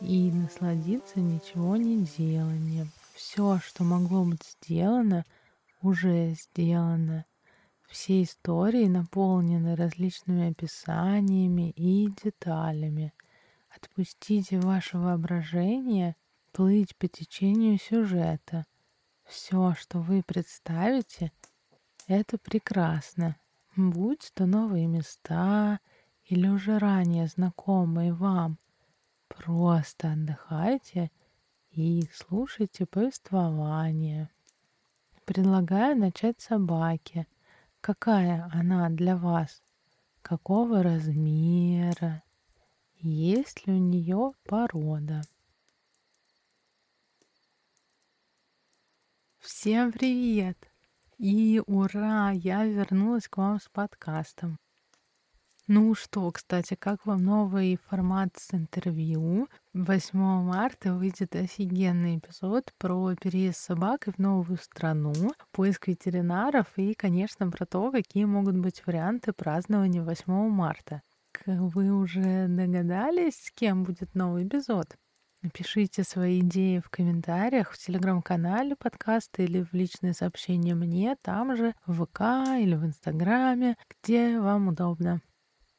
и насладиться ничего не деланием. Все, что могло быть сделано, уже сделано. Все истории наполнены различными описаниями и деталями. Отпустите ваше воображение плыть по течению сюжета. Все, что вы представите, это прекрасно. Будь то новые места или уже ранее знакомые вам Просто отдыхайте и слушайте повествование. Предлагаю начать с собаки. Какая она для вас? Какого размера? Есть ли у нее порода? Всем привет! И ура! Я вернулась к вам с подкастом. Ну что, кстати, как вам новый формат с интервью? 8 марта выйдет офигенный эпизод про переезд с собакой в новую страну, поиск ветеринаров и, конечно, про то, какие могут быть варианты празднования 8 марта. Вы уже догадались, с кем будет новый эпизод? Напишите свои идеи в комментариях в телеграм-канале подкаста или в личные сообщения мне, там же, в ВК или в Инстаграме, где вам удобно.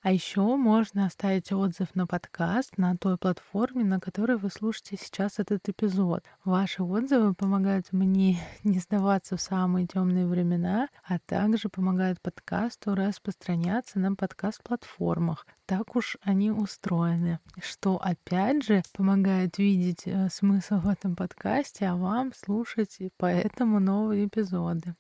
А еще можно оставить отзыв на подкаст на той платформе, на которой вы слушаете сейчас этот эпизод. Ваши отзывы помогают мне не сдаваться в самые темные времена, а также помогают подкасту распространяться на подкаст-платформах. Так уж они устроены, что опять же помогает видеть э, смысл в этом подкасте, а вам слушать поэтому новые эпизоды.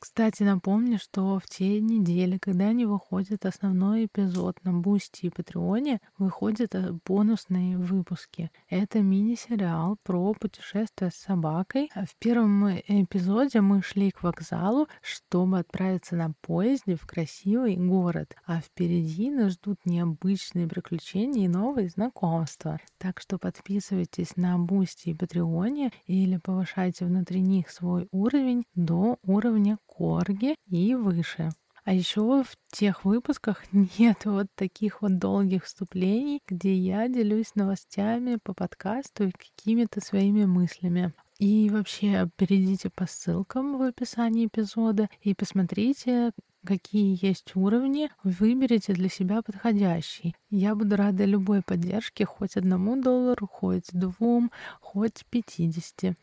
Кстати, напомню, что в те недели, когда не выходит основной эпизод на Бусти и Патреоне, выходят э, бонусные выпуски. Это мини-сериал про путешествие с собакой. В первом эпизоде мы шли к вокзалу, чтобы отправиться на поезде в красивый город, а впереди нас ждут необычные приключения и новые знакомства. Так что подписывайтесь на Бусти и Патреоне или повышайте внутри них свой уровень до уровня корги и выше. А еще в тех выпусках нет вот таких вот долгих вступлений, где я делюсь новостями по подкасту и какими-то своими мыслями. И вообще перейдите по ссылкам в описании эпизода и посмотрите, какие есть уровни, выберите для себя подходящий. Я буду рада любой поддержке, хоть одному доллару, хоть двум, хоть пятидесяти.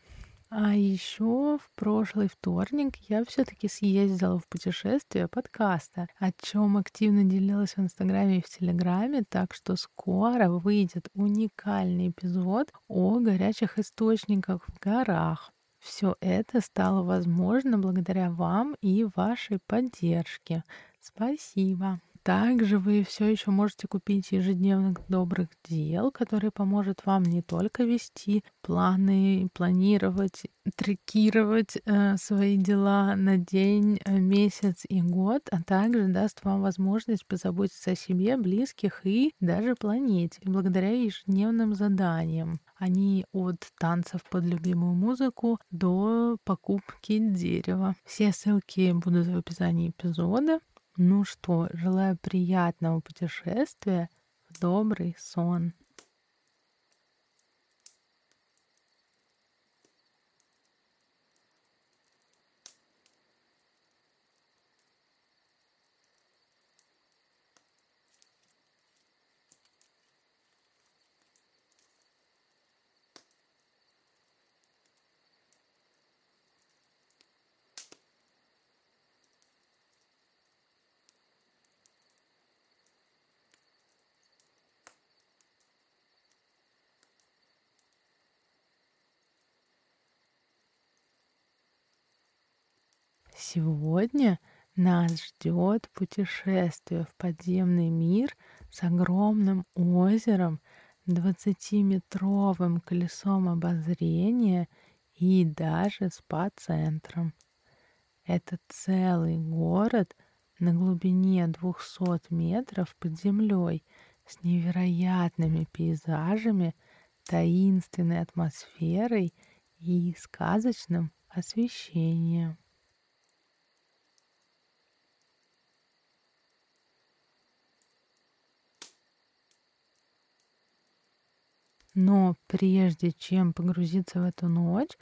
А еще в прошлый вторник я все-таки съездила в путешествие подкаста, о чем активно делилась в Инстаграме и в Телеграме, так что скоро выйдет уникальный эпизод о горячих источниках в горах. Все это стало возможно благодаря вам и вашей поддержке. Спасибо. Также вы все еще можете купить ежедневных добрых дел, который поможет вам не только вести планы, планировать, трекировать э, свои дела на день, э, месяц и год, а также даст вам возможность позаботиться о себе, близких и даже планете благодаря ежедневным заданиям. Они от танцев под любимую музыку до покупки дерева. Все ссылки будут в описании эпизода. Ну что, желаю приятного путешествия добрый сон. Сегодня нас ждет путешествие в подземный мир с огромным озером, 20-метровым колесом обозрения и даже спа-центром. Это целый город на глубине 200 метров под землей с невероятными пейзажами, таинственной атмосферой и сказочным освещением. Но прежде чем погрузиться в эту ночь,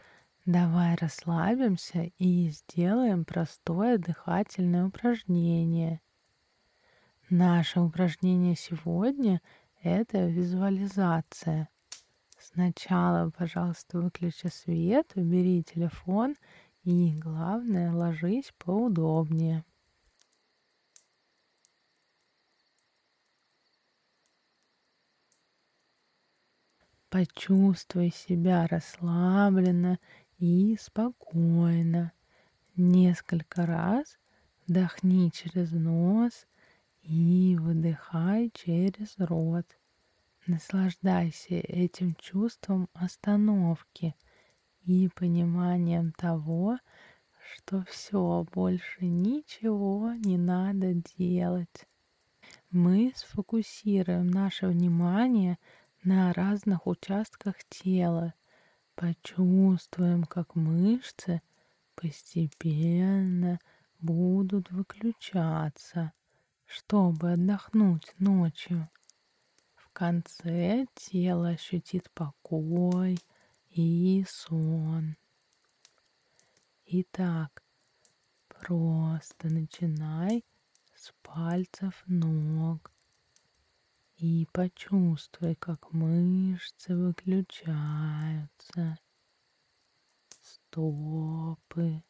давай расслабимся и сделаем простое дыхательное упражнение. Наше упражнение сегодня — это визуализация. Сначала, пожалуйста, выключи свет, убери телефон и, главное, ложись поудобнее. Почувствуй себя расслабленно и спокойно. Несколько раз вдохни через нос и выдыхай через рот. Наслаждайся этим чувством остановки и пониманием того, что все, больше ничего не надо делать. Мы сфокусируем наше внимание на разных участках тела. Почувствуем, как мышцы постепенно будут выключаться, чтобы отдохнуть ночью. В конце тело ощутит покой и сон. Итак, просто начинай с пальцев ног и почувствуй, как мышцы выключаются, стопы,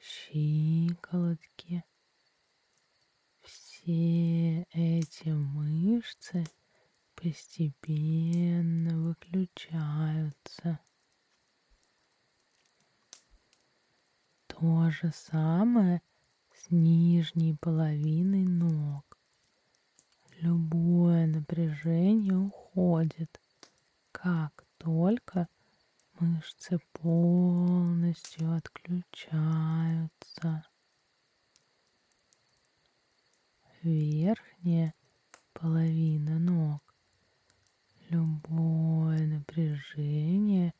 щиколотки. Все эти мышцы постепенно выключаются. То же самое – нижней половиной ног. Любое напряжение уходит, как только мышцы полностью отключаются. Верхняя половина ног. Любое напряжение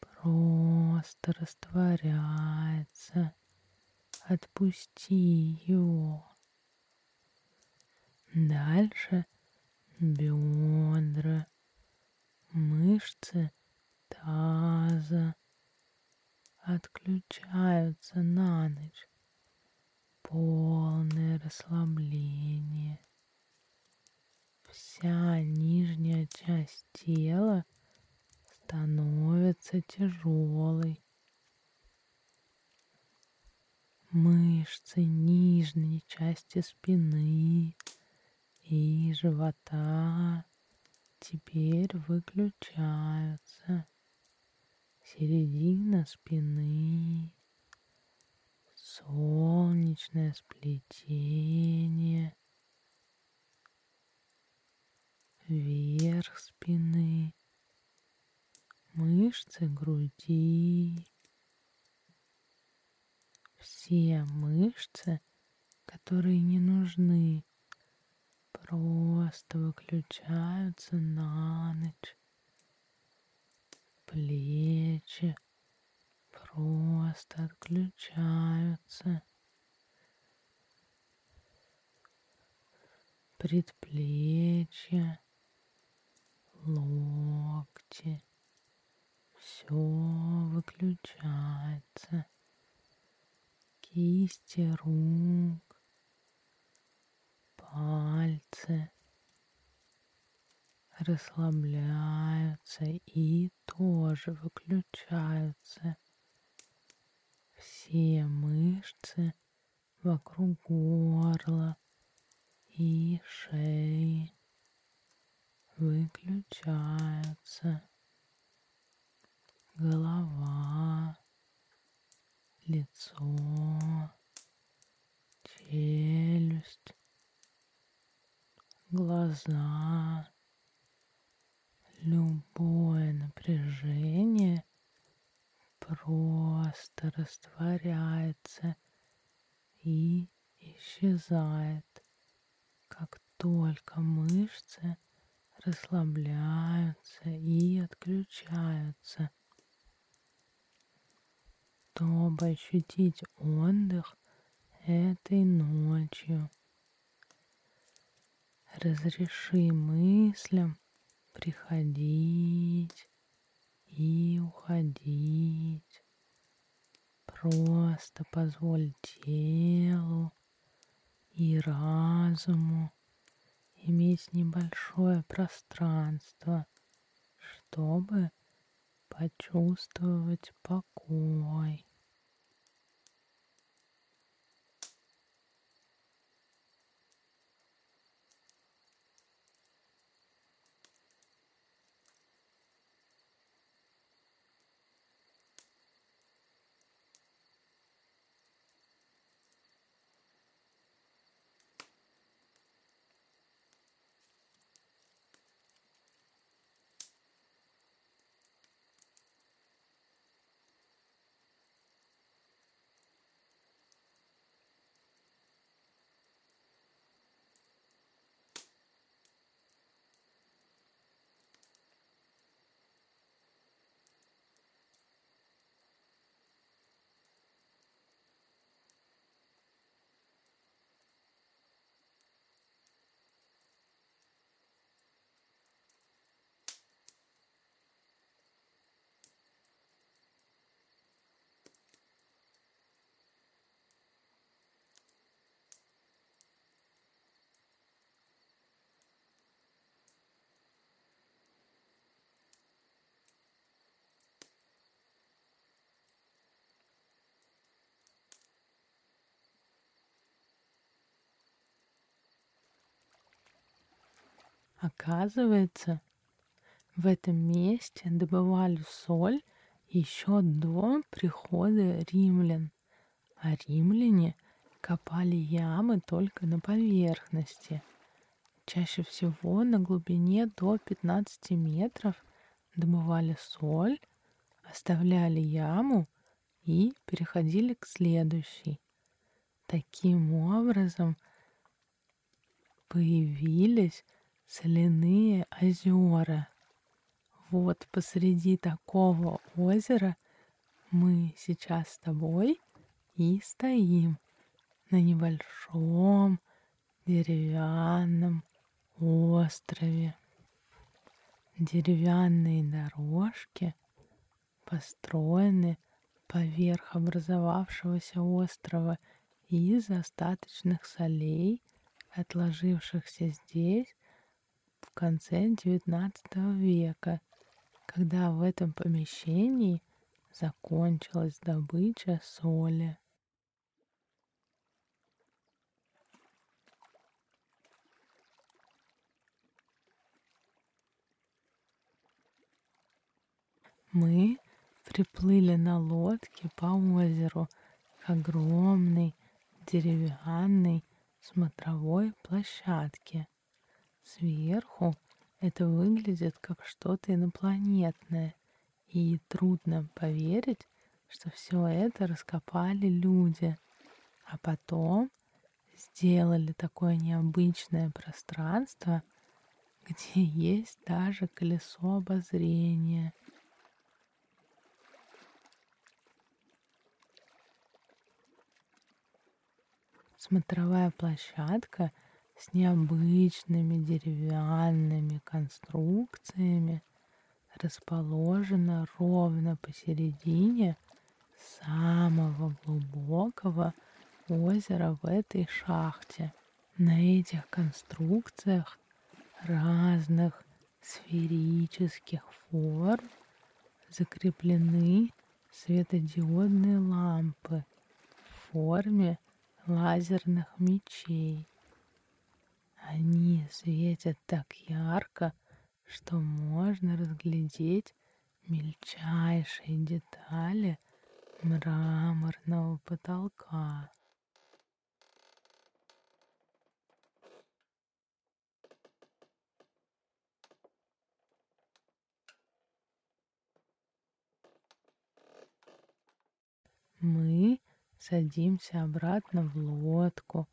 просто растворяется отпусти его. Дальше бедра, мышцы таза отключаются на ночь. Полное расслабление. Вся нижняя часть тела становится тяжелой. Мышцы нижней части спины и живота теперь выключаются. Середина спины, солнечное сплетение, верх спины, мышцы груди, все мышцы, которые не нужны, просто выключаются на ночь. Плечи просто отключаются. Предплечья, локти, все выключается кисти рук, пальцы расслабляются и тоже выключаются. Все мышцы вокруг горла и шеи выключаются. Голова лицо, челюсть, глаза. Любое напряжение просто растворяется и исчезает, как только мышцы расслабляются и отключаются. Чтобы ощутить отдых этой ночью, разреши мыслям приходить и уходить. Просто позволь телу и разуму иметь небольшое пространство, чтобы почувствовать покой. 怖。Оказывается, в этом месте добывали соль еще до прихода римлян, а римляне копали ямы только на поверхности. Чаще всего на глубине до 15 метров добывали соль, оставляли яму и переходили к следующей. Таким образом появились соляные озера. Вот посреди такого озера мы сейчас с тобой и стоим на небольшом деревянном острове. Деревянные дорожки построены поверх образовавшегося острова из остаточных солей, отложившихся здесь конце XIX века, когда в этом помещении закончилась добыча соли. Мы приплыли на лодке по озеру к огромной деревянной смотровой площадке, Сверху это выглядит как что-то инопланетное, и трудно поверить, что все это раскопали люди, а потом сделали такое необычное пространство, где есть даже колесо обозрения. Смотровая площадка — с необычными деревянными конструкциями расположена ровно посередине самого глубокого озера в этой шахте. На этих конструкциях разных сферических форм закреплены светодиодные лампы в форме лазерных мечей. Они светят так ярко, что можно разглядеть мельчайшие детали мраморного потолка. Мы садимся обратно в лодку,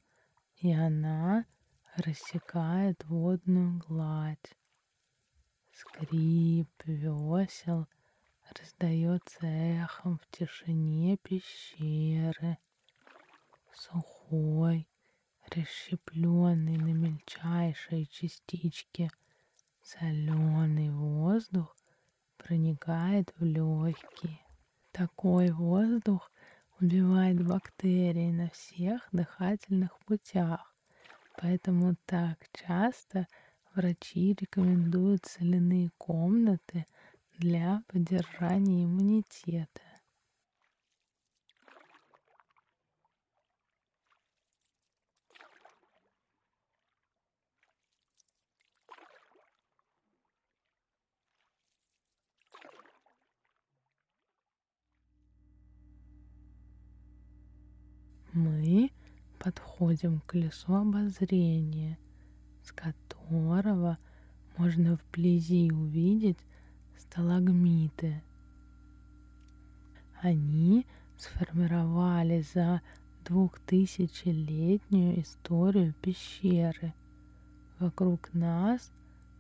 и она рассекает водную гладь. Скрип весел раздается эхом в тишине пещеры. Сухой, расщепленный на мельчайшие частички соленый воздух проникает в легкие. Такой воздух убивает бактерии на всех дыхательных путях, поэтому так часто врачи рекомендуют соляные комнаты для поддержания иммунитета. мы подходим к колесу обозрения, с которого можно вблизи увидеть сталагмиты. Они сформировали за двухтысячелетнюю историю пещеры. Вокруг нас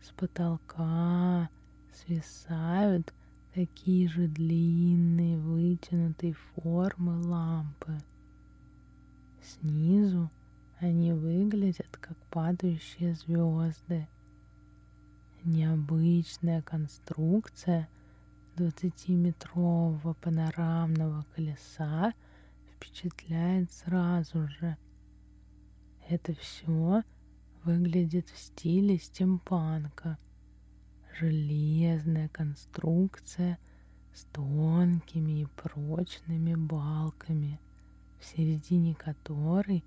с потолка свисают такие же длинные вытянутой формы лампы – Снизу они выглядят как падающие звезды. Необычная конструкция 20-метрового панорамного колеса впечатляет сразу же. Это все выглядит в стиле стимпанка. Железная конструкция с тонкими и прочными балками – в середине которой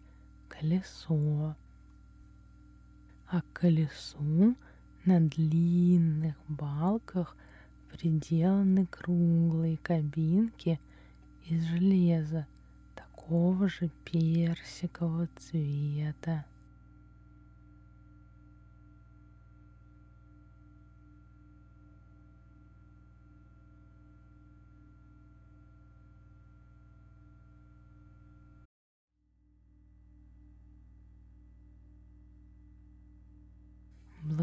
колесо, а к колесу на длинных балках приделаны круглые кабинки из железа такого же персикового цвета.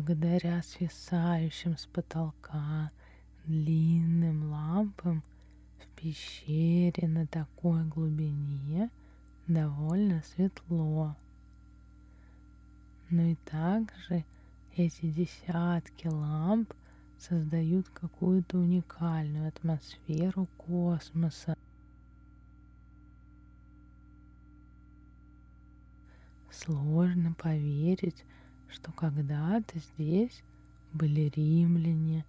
Благодаря свисающим с потолка длинным лампам в пещере на такой глубине довольно светло. Но и также эти десятки ламп создают какую-то уникальную атмосферу космоса. Сложно поверить, что когда-то здесь были римляне,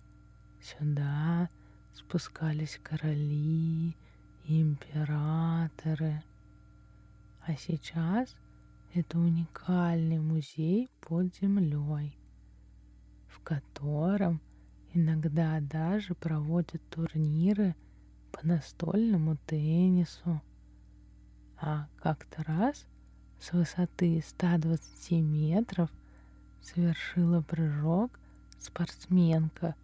сюда спускались короли императоры. А сейчас это уникальный музей под землей, в котором иногда даже проводят турниры по настольному теннису. А как-то раз с высоты 120 метров совершила прыжок спортсменка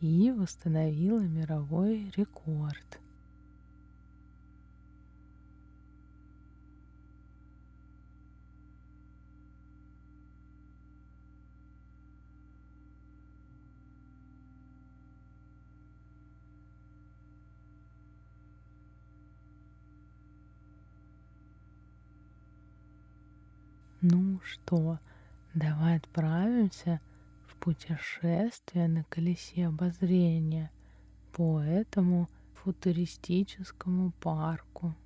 и восстановила мировой рекорд. Ну что, Давай отправимся в путешествие на колесе обозрения по этому футуристическому парку.